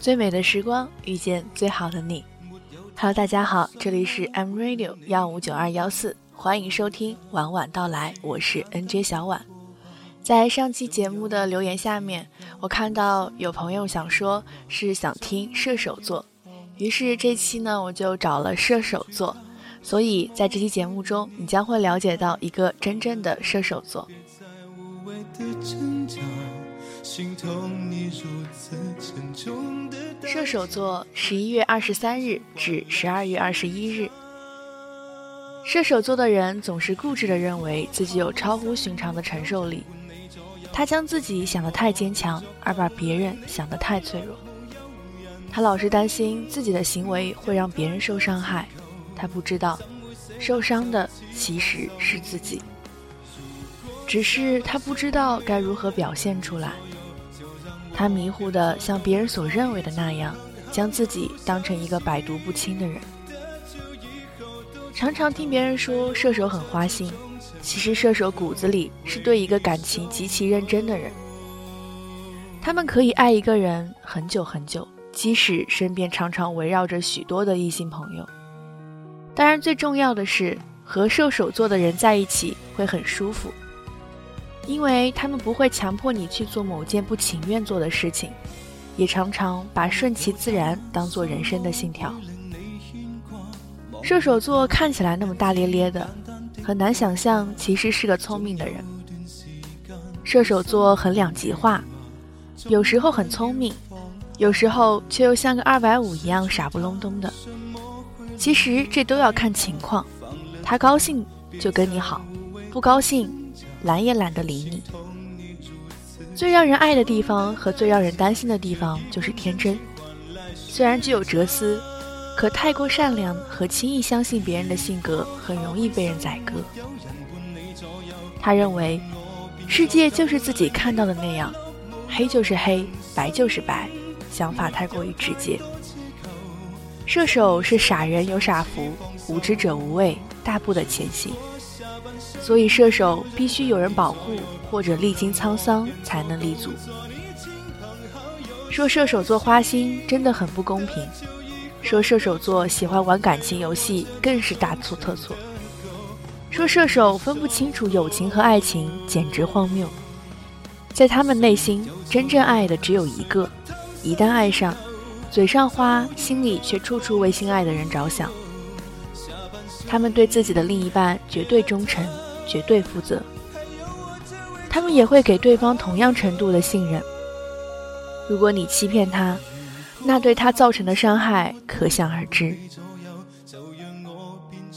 最美的时光遇见最好的你。Hello，大家好，这里是 M Radio 幺五九二幺四，欢迎收听晚晚到来，我是 NJ 小婉。在上期节目的留言下面，我看到有朋友想说是想听射手座，于是这期呢我就找了射手座，所以在这期节目中，你将会了解到一个真正的射手座。心疼你如此沉重的射手座，十一月二十三日至十二月二十一日。射手座的人总是固执地认为自己有超乎寻常的承受力，他将自己想得太坚强，而把别人想得太脆弱。他老是担心自己的行为会让别人受伤害，他不知道，受伤的其实是自己。只是他不知道该如何表现出来。他迷糊的像别人所认为的那样，将自己当成一个百毒不侵的人。常常听别人说射手很花心，其实射手骨子里是对一个感情极其认真的人。他们可以爱一个人很久很久，即使身边常常围绕着许多的异性朋友。当然，最重要的是和射手座的人在一起会很舒服。因为他们不会强迫你去做某件不情愿做的事情，也常常把顺其自然当做人生的信条。射手座看起来那么大咧咧的，很难想象其实是个聪明的人。射手座很两极化，有时候很聪明，有时候却又像个二百五一样傻不隆咚的。其实这都要看情况，他高兴就跟你好，不高兴。懒也懒得理你。最让人爱的地方和最让人担心的地方就是天真。虽然具有哲思，可太过善良和轻易相信别人的性格很容易被人宰割。他认为，世界就是自己看到的那样，黑就是黑，白就是白，想法太过于直接。射手是傻人有傻福，无知者无畏，大步的前行。所以，射手必须有人保护，或者历经沧桑才能立足。说射手座花心真的很不公平，说射手座喜欢玩感情游戏更是大错特错。说射手分不清楚友情和爱情简直荒谬，在他们内心，真正爱的只有一个，一旦爱上，嘴上花，心里却处处为心爱的人着想。他们对自己的另一半绝对忠诚，绝对负责。他们也会给对方同样程度的信任。如果你欺骗他，那对他造成的伤害可想而知。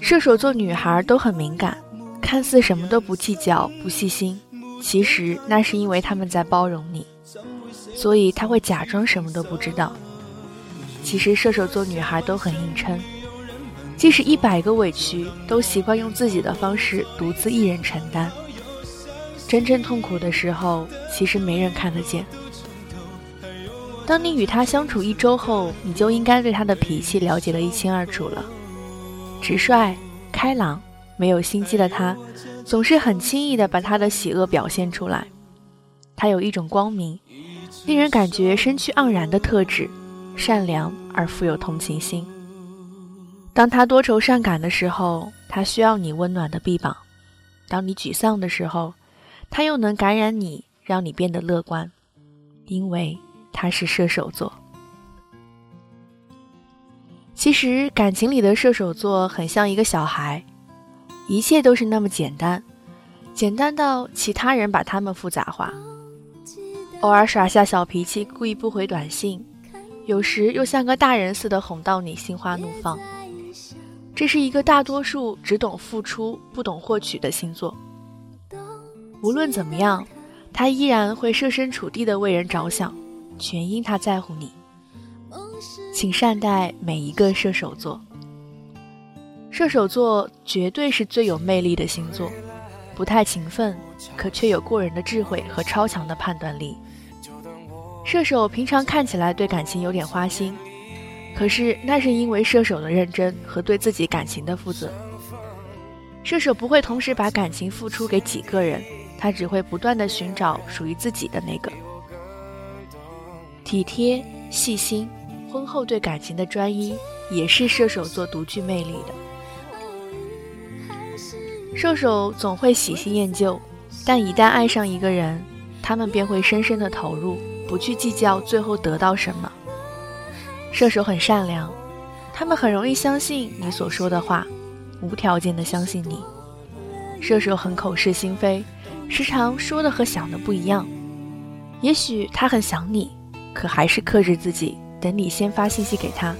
射手座女孩都很敏感，看似什么都不计较、不细心，其实那是因为他们在包容你，所以他会假装什么都不知道。其实射手座女孩都很硬撑。即使一百个委屈，都习惯用自己的方式独自一人承担。真正痛苦的时候，其实没人看得见。当你与他相处一周后，你就应该对他的脾气了解得一清二楚了。直率、开朗、没有心机的他，总是很轻易地把他的喜恶表现出来。他有一种光明，令人感觉生趣盎然的特质，善良而富有同情心。当他多愁善感的时候，他需要你温暖的臂膀；当你沮丧的时候，他又能感染你，让你变得乐观，因为他是射手座。其实感情里的射手座很像一个小孩，一切都是那么简单，简单到其他人把他们复杂化。偶尔耍下小脾气，故意不回短信，有时又像个大人似的哄到你心花怒放。这是一个大多数只懂付出不懂获取的星座。无论怎么样，他依然会设身处地的为人着想，全因他在乎你。请善待每一个射手座。射手座绝对是最有魅力的星座，不太勤奋，可却有过人的智慧和超强的判断力。射手平常看起来对感情有点花心。可是，那是因为射手的认真和对自己感情的负责。射手不会同时把感情付出给几个人，他只会不断的寻找属于自己的那个。体贴、细心，婚后对感情的专一，也是射手座独具魅力的。射手总会喜新厌旧，但一旦爱上一个人，他们便会深深的投入，不去计较最后得到什么。射手很善良，他们很容易相信你所说的话，无条件的相信你。射手很口是心非，时常说的和想的不一样。也许他很想你，可还是克制自己，等你先发信息给他。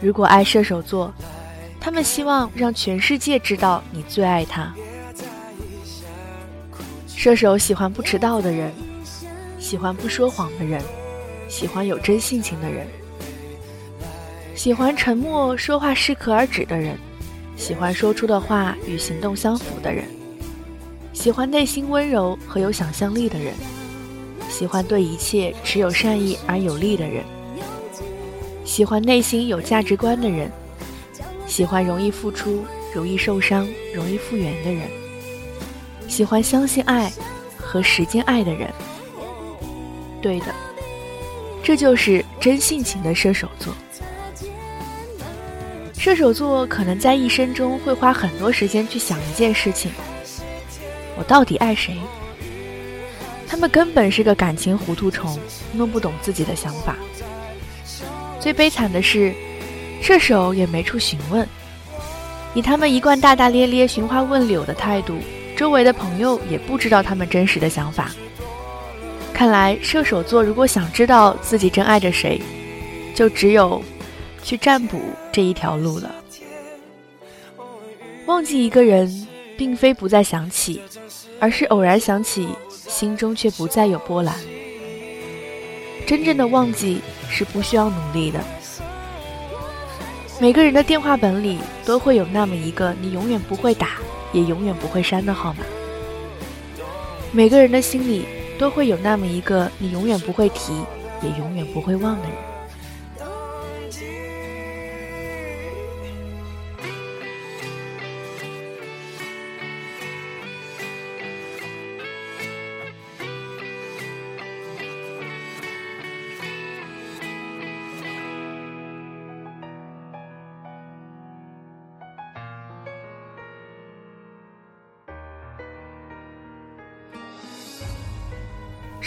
如果爱射手座，他们希望让全世界知道你最爱他。射手喜欢不迟到的人，喜欢不说谎的人，喜欢有真性情的人，喜欢沉默说话适可而止的人。喜欢说出的话与行动相符的人，喜欢内心温柔和有想象力的人，喜欢对一切持有善意而有利的人，喜欢内心有价值观的人，喜欢容易付出、容易受伤、容易复原的人，喜欢相信爱和时间爱的人。对的，这就是真性情的射手座。射手座可能在一生中会花很多时间去想一件事情：我到底爱谁？他们根本是个感情糊涂虫，弄不懂自己的想法。最悲惨的是，射手也没处询问。以他们一贯大大咧咧、寻花问柳的态度，周围的朋友也不知道他们真实的想法。看来，射手座如果想知道自己真爱着谁，就只有……去占卜这一条路了。忘记一个人，并非不再想起，而是偶然想起，心中却不再有波澜。真正的忘记是不需要努力的。每个人的电话本里都会有那么一个你永远不会打，也永远不会删的号码。每个人的心里都会有那么一个你永远不会提，也永远不会忘的人。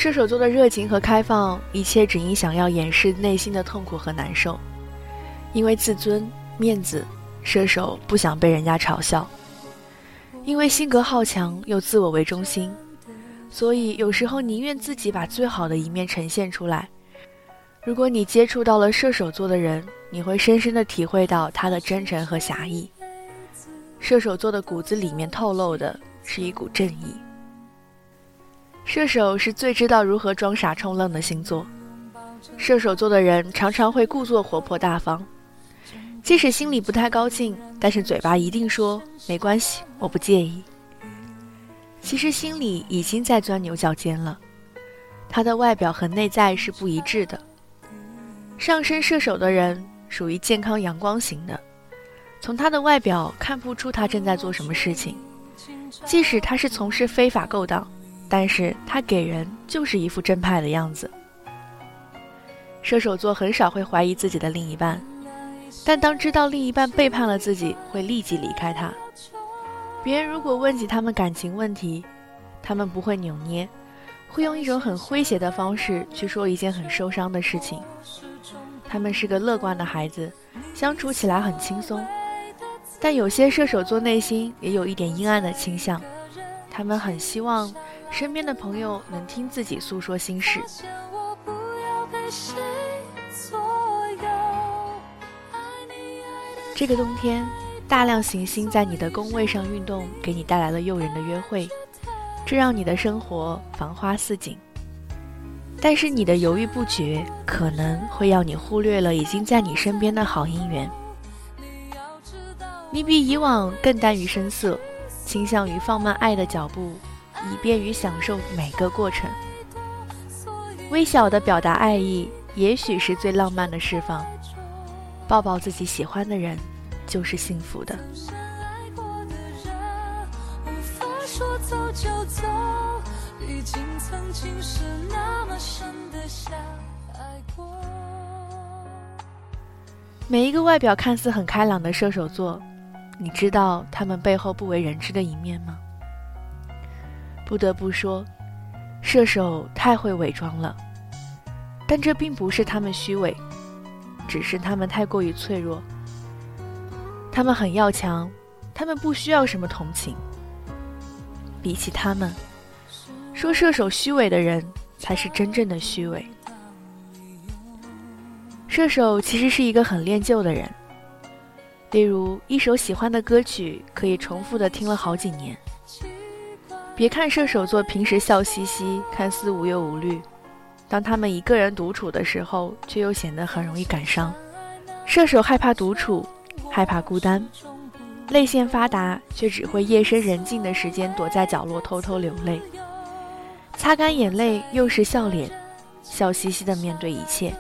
射手座的热情和开放，一切只因想要掩饰内心的痛苦和难受。因为自尊、面子，射手不想被人家嘲笑。因为性格好强又自我为中心，所以有时候宁愿自己把最好的一面呈现出来。如果你接触到了射手座的人，你会深深的体会到他的真诚和侠义。射手座的骨子里面透露的是一股正义。射手是最知道如何装傻充愣的星座。射手座的人常常会故作活泼大方，即使心里不太高兴，但是嘴巴一定说没关系，我不介意。其实心里已经在钻牛角尖了。他的外表和内在是不一致的。上升射手的人属于健康阳光型的，从他的外表看不出他正在做什么事情，即使他是从事非法勾当。但是他给人就是一副正派的样子。射手座很少会怀疑自己的另一半，但当知道另一半背叛了自己，会立即离开他。别人如果问起他们感情问题，他们不会扭捏，会用一种很诙谐的方式去说一件很受伤的事情。他们是个乐观的孩子，相处起来很轻松。但有些射手座内心也有一点阴暗的倾向，他们很希望。身边的朋友能听自己诉说心事。这个冬天，大量行星在你的宫位上运动，给你带来了诱人的约会，这让你的生活繁花似锦。但是你的犹豫不决，可能会要你忽略了已经在你身边的好姻缘。你比以往更耽于声色，倾向于放慢爱的脚步。以便于享受每个过程，微小的表达爱意，也许是最浪漫的释放。抱抱自己喜欢的人，就是幸福的。每一个外表看似很开朗的射手座，你知道他们背后不为人知的一面吗？不得不说，射手太会伪装了。但这并不是他们虚伪，只是他们太过于脆弱。他们很要强，他们不需要什么同情。比起他们，说射手虚伪的人才是真正的虚伪。射手其实是一个很恋旧的人，例如一首喜欢的歌曲可以重复的听了好几年。别看射手座平时笑嘻嘻，看似无忧无虑。当他们一个人独处的时候，却又显得很容易感伤。射手害怕独处，害怕孤单，泪腺发达，却只会夜深人静的时间躲在角落偷偷流泪，擦干眼泪，又是笑脸，笑嘻嘻的面对一切。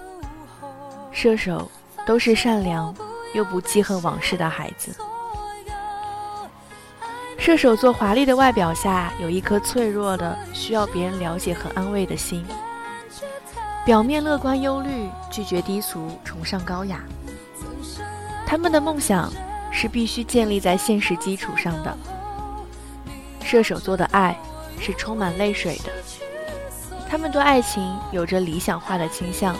射手都是善良又不记恨往事的孩子。射手座华丽的外表下，有一颗脆弱的、需要别人了解和安慰的心。表面乐观忧虑，拒绝低俗，崇尚高雅。他们的梦想是必须建立在现实基础上的。射手座的爱是充满泪水的。他们对爱情有着理想化的倾向，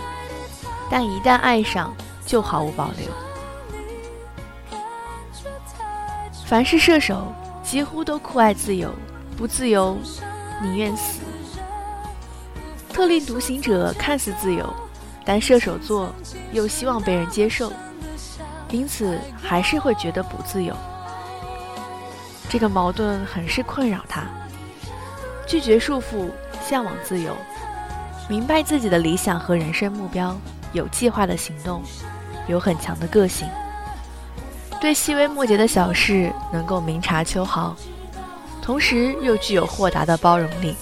但一旦爱上，就毫无保留。凡是射手，几乎都酷爱自由，不自由，宁愿死。特立独行者看似自由，但射手座又希望被人接受，因此还是会觉得不自由。这个矛盾很是困扰他。拒绝束缚，向往自由，明白自己的理想和人生目标，有计划的行动，有很强的个性，对细微末节的小事能够明察秋毫，同时又具有豁达的包容力。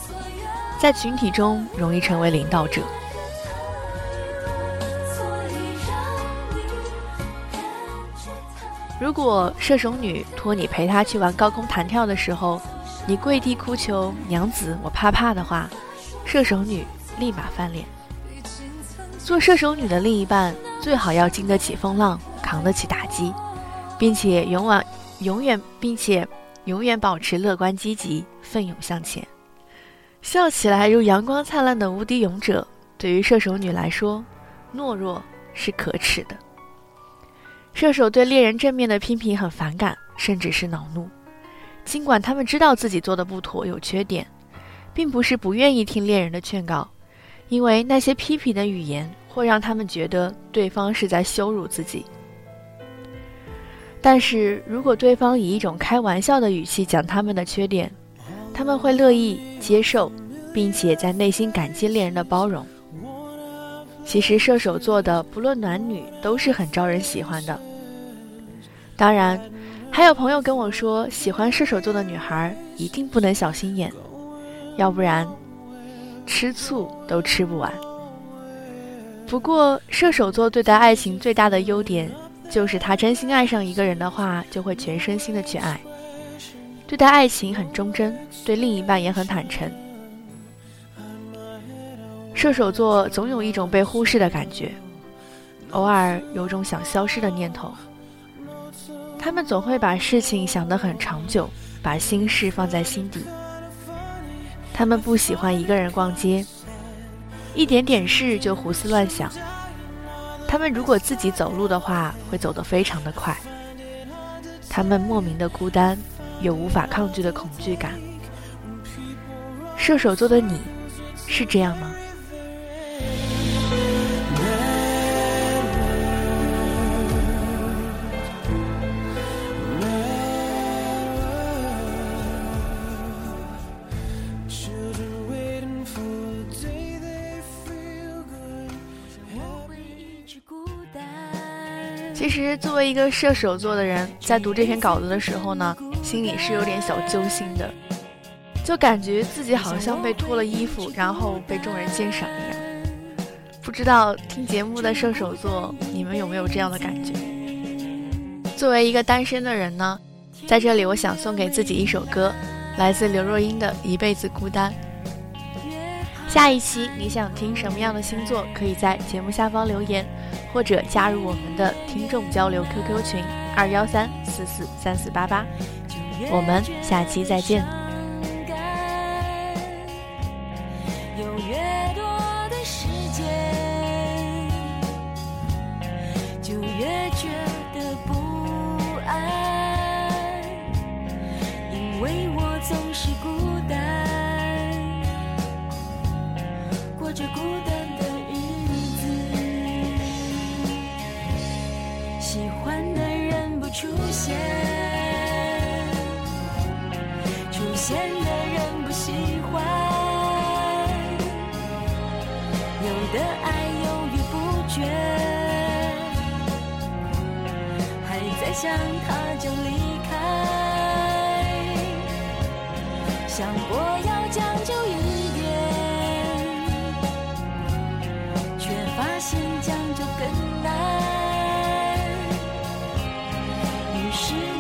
在群体中容易成为领导者。如果射手女托你陪她去玩高空弹跳的时候，你跪地哭求“娘子，我怕怕”的话，射手女立马翻脸。做射手女的另一半最好要经得起风浪，扛得起打击，并且永远永远并且永远保持乐观积极，奋勇向前。笑起来如阳光灿烂的无敌勇者，对于射手女来说，懦弱是可耻的。射手对猎人正面的批评很反感，甚至是恼怒。尽管他们知道自己做的不妥、有缺点，并不是不愿意听猎人的劝告，因为那些批评的语言会让他们觉得对方是在羞辱自己。但是如果对方以一种开玩笑的语气讲他们的缺点，他们会乐意接受，并且在内心感激恋人的包容。其实射手座的不论男女都是很招人喜欢的。当然，还有朋友跟我说，喜欢射手座的女孩一定不能小心眼，要不然吃醋都吃不完。不过，射手座对待爱情最大的优点就是，他真心爱上一个人的话，就会全身心的去爱。对待爱情很忠贞，对另一半也很坦诚。射手座总有一种被忽视的感觉，偶尔有种想消失的念头。他们总会把事情想得很长久，把心事放在心底。他们不喜欢一个人逛街，一点点事就胡思乱想。他们如果自己走路的话，会走得非常的快。他们莫名的孤单。有无法抗拒的恐惧感。射手座的你，是这样吗？其实，作为一个射手座的人，在读这篇稿子的时候呢。心里是有点小揪心的，就感觉自己好像被脱了衣服，然后被众人鉴赏一样。不知道听节目的射手座，你们有没有这样的感觉？作为一个单身的人呢，在这里我想送给自己一首歌，来自刘若英的《一辈子孤单》。下一期你想听什么样的星座？可以在节目下方留言，或者加入我们的听众交流 QQ 群二幺三四四三四八八。我们下期再见。这孤单的日子，喜欢的人不出现，出现的人不喜欢，有的爱犹豫不决。还在想他就离开。像我要。是